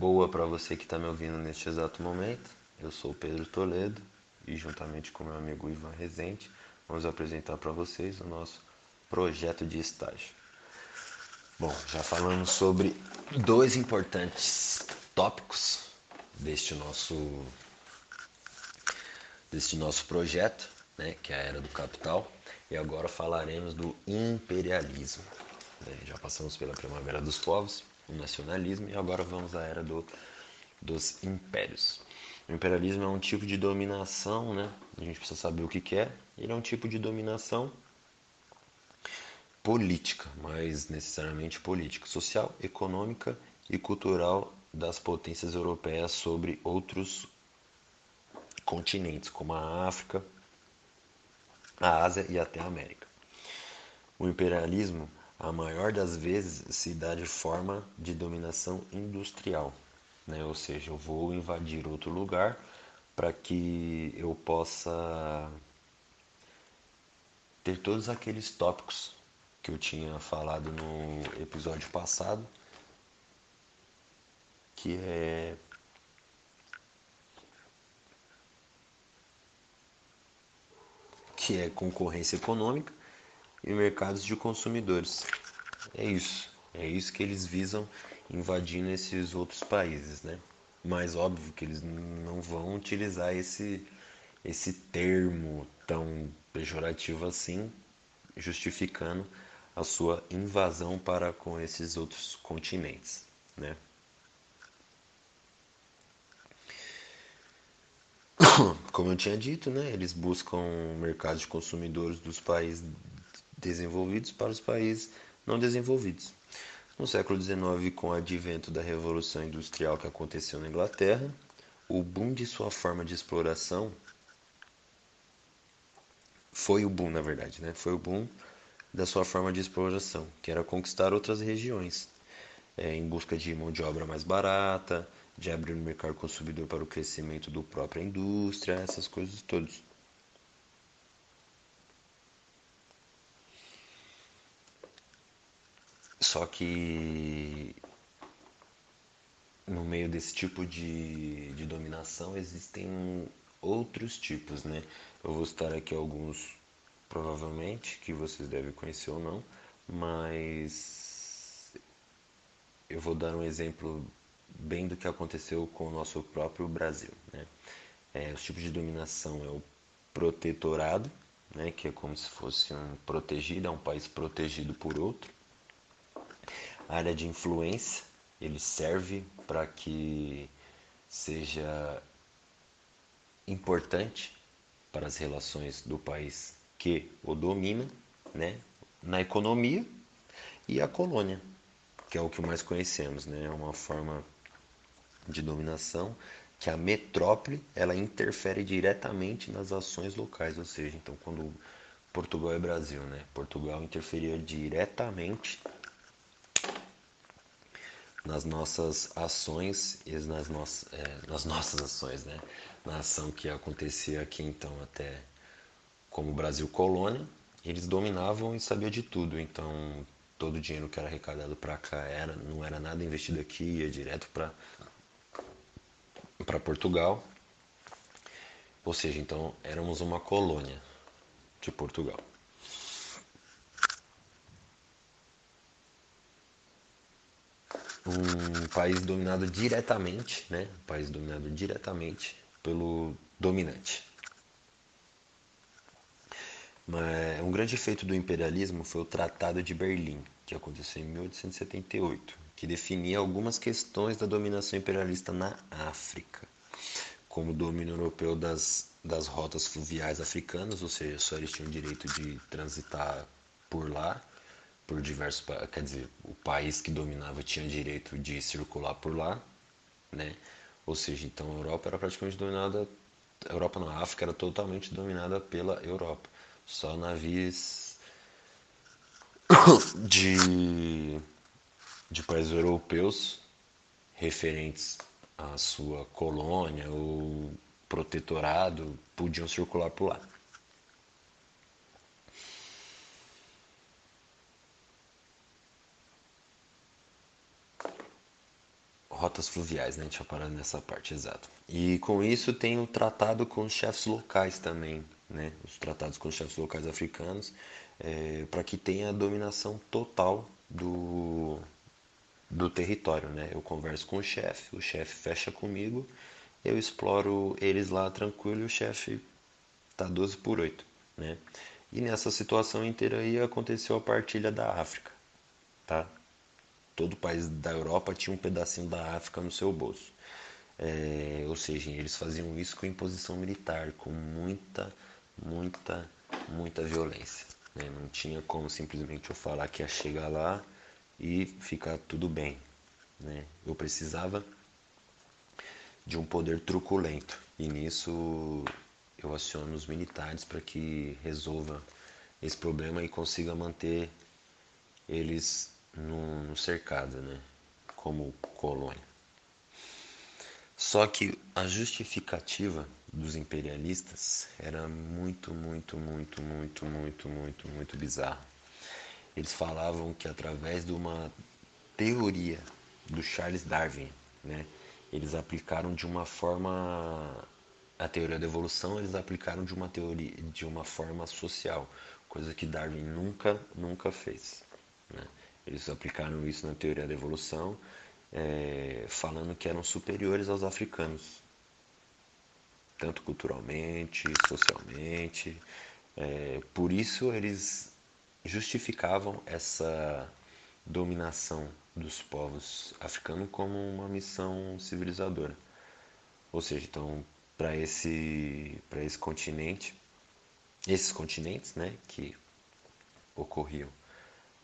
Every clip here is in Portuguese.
boa para você que está me ouvindo neste exato momento. Eu sou Pedro Toledo e, juntamente com meu amigo Ivan Rezende, vamos apresentar para vocês o nosso projeto de estágio. Bom, já falamos sobre dois importantes tópicos deste nosso deste nosso projeto, né, que é a era do capital, e agora falaremos do imperialismo. Né? Já passamos pela primavera dos povos, o nacionalismo e agora vamos à era do, dos impérios. O imperialismo é um tipo de dominação, né? A gente precisa saber o que, que é. Ele é um tipo de dominação política, mas necessariamente política, social, econômica e cultural das potências europeias sobre outros continentes, como a África, a Ásia e até a América. O imperialismo, a maior das vezes, se dá de forma de dominação industrial, né? ou seja, eu vou invadir outro lugar para que eu possa ter todos aqueles tópicos que eu tinha falado no episódio passado, que é que é concorrência econômica e mercados de consumidores. É isso, é isso que eles visam invadindo esses outros países, né? Mas óbvio que eles não vão utilizar esse esse termo tão pejorativo assim, justificando a sua invasão para com esses outros continentes, né? Como eu tinha dito, né, eles buscam mercados de consumidores dos países desenvolvidos para os países não desenvolvidos. No século XIX, com o advento da Revolução Industrial que aconteceu na Inglaterra, o boom de sua forma de exploração foi o boom, na verdade, né? Foi o boom da sua forma de exploração, que era conquistar outras regiões, é, em busca de mão de obra mais barata, de abrir o mercado consumidor para o crescimento da própria indústria, essas coisas todas. Só que no meio desse tipo de, de dominação existem outros tipos, né? Eu vou citar aqui alguns, provavelmente, que vocês devem conhecer ou não, mas eu vou dar um exemplo bem do que aconteceu com o nosso próprio Brasil. Né? É, os tipos de dominação é o protetorado, né, que é como se fosse um protegido, é um país protegido por outro. Área de influência, ele serve para que seja importante para as relações do país que o domina, né, na economia e a colônia, que é o que mais conhecemos, né, é uma forma de dominação que a metrópole ela interfere diretamente nas ações locais, ou seja, então quando Portugal é Brasil, né? Portugal interferia diretamente nas nossas ações e nas, nossas é, nas nossas ações, né? Na ação que acontecia aqui então até como Brasil colônia, eles dominavam e sabiam de tudo, então todo o dinheiro que era arrecadado para cá era não era nada investido aqui, ia direto para para Portugal. Ou seja, então éramos uma colônia de Portugal. Um país dominado diretamente, né? Um país dominado diretamente pelo dominante. Mas um grande efeito do imperialismo foi o Tratado de Berlim, que aconteceu em 1878 que definia algumas questões da dominação imperialista na África, como o domínio europeu das, das rotas fluviais africanas, ou seja, só eles tinham direito de transitar por lá, por diversos, quer dizer, o país que dominava tinha direito de circular por lá, né? Ou seja, então a Europa era praticamente dominada, a Europa na África era totalmente dominada pela Europa. Só navios de de países europeus referentes à sua colônia ou protetorado podiam circular por lá. Rotas fluviais, né? Deixa eu parar nessa parte, exato. E com isso tem o tratado com os chefes locais também, né? Os tratados com os chefes locais africanos, é, para que tenha a dominação total do, do território, né? Eu converso com o chefe, o chefe fecha comigo, eu exploro eles lá tranquilo e o chefe tá 12 por 8, né? E nessa situação inteira aí aconteceu a partilha da África, tá? Todo país da Europa tinha um pedacinho da África no seu bolso. É, ou seja, eles faziam isso com imposição militar, com muita, muita, muita violência. Né? Não tinha como simplesmente eu falar que ia chegar lá e ficar tudo bem. Né? Eu precisava de um poder truculento e nisso eu aciono os militares para que resolva esse problema e consiga manter eles no, no cercado, né? como colônia. Só que a justificativa dos imperialistas era muito, muito, muito, muito, muito, muito, muito bizarra. Eles falavam que através de uma teoria do Charles Darwin, né, eles aplicaram de uma forma a teoria da evolução, eles aplicaram de uma teoria de uma forma social, coisa que Darwin nunca, nunca fez. Né? Eles aplicaram isso na teoria da evolução, é, falando que eram superiores aos africanos, tanto culturalmente, socialmente. É, por isso eles justificavam essa dominação dos povos africanos como uma missão civilizadora. Ou seja, então para esse para esse continente, esses continentes, né, que ocorriam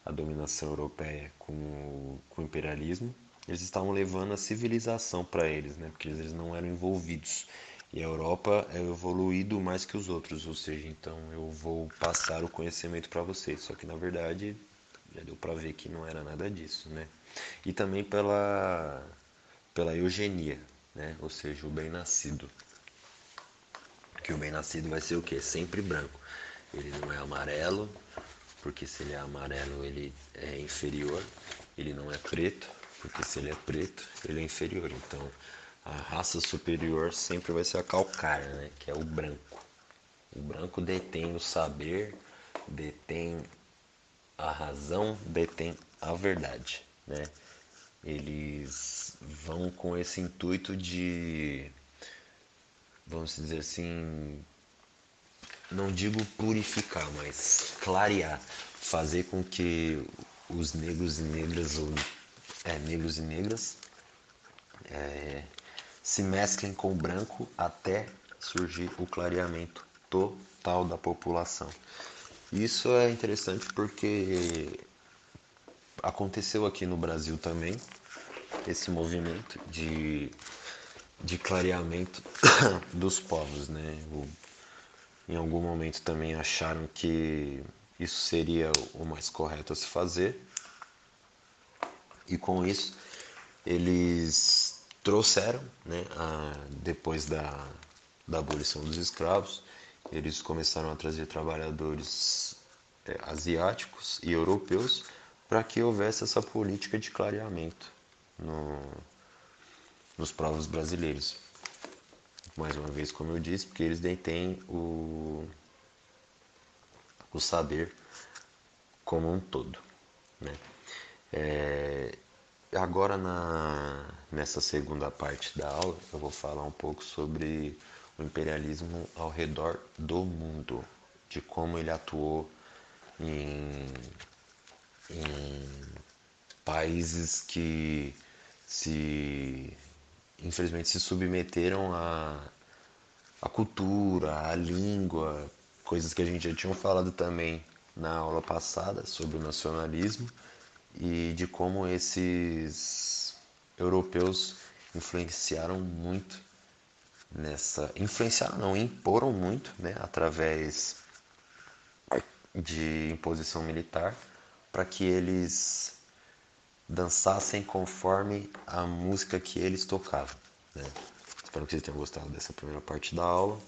a dominação europeia com o, com o imperialismo, eles estavam levando a civilização para eles, né? porque eles não eram envolvidos. E a Europa é evoluído mais que os outros, ou seja, então eu vou passar o conhecimento para vocês. Só que na verdade já deu para ver que não era nada disso, né? E também pela pela eugenia, né? Ou seja, o bem-nascido. Que o bem-nascido vai ser o quê? Sempre branco. Ele não é amarelo, porque se ele é amarelo ele é inferior, ele não é preto, porque se ele é preto ele é inferior. Então a raça superior sempre vai ser a calcária, né? que é o branco. O branco detém o saber, detém a razão, detém a verdade. Né? Eles vão com esse intuito de, vamos dizer assim, não digo purificar, mas clarear, fazer com que os negros e negras, ou é, negros e negras, é, se mesclem com o branco até surgir o clareamento total da população. Isso é interessante porque aconteceu aqui no Brasil também esse movimento de, de clareamento dos povos, né? O em algum momento também acharam que isso seria o mais correto a se fazer. E com isso, eles trouxeram, né, a, depois da, da abolição dos escravos, eles começaram a trazer trabalhadores é, asiáticos e europeus para que houvesse essa política de clareamento no, nos povos brasileiros mais uma vez, como eu disse, porque eles detêm o, o saber como um todo. Né? É, agora, na, nessa segunda parte da aula, eu vou falar um pouco sobre o imperialismo ao redor do mundo, de como ele atuou em, em países que se infelizmente se submeteram à, à cultura, à língua, coisas que a gente já tinha falado também na aula passada sobre o nacionalismo e de como esses europeus influenciaram muito nessa influenciaram não imporam muito né através de imposição militar para que eles dançassem conforme a música que eles tocavam. Né? Espero que vocês tenham gostado dessa primeira parte da aula.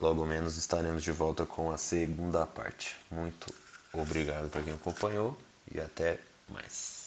Logo menos estaremos de volta com a segunda parte. Muito obrigado para quem acompanhou e até mais.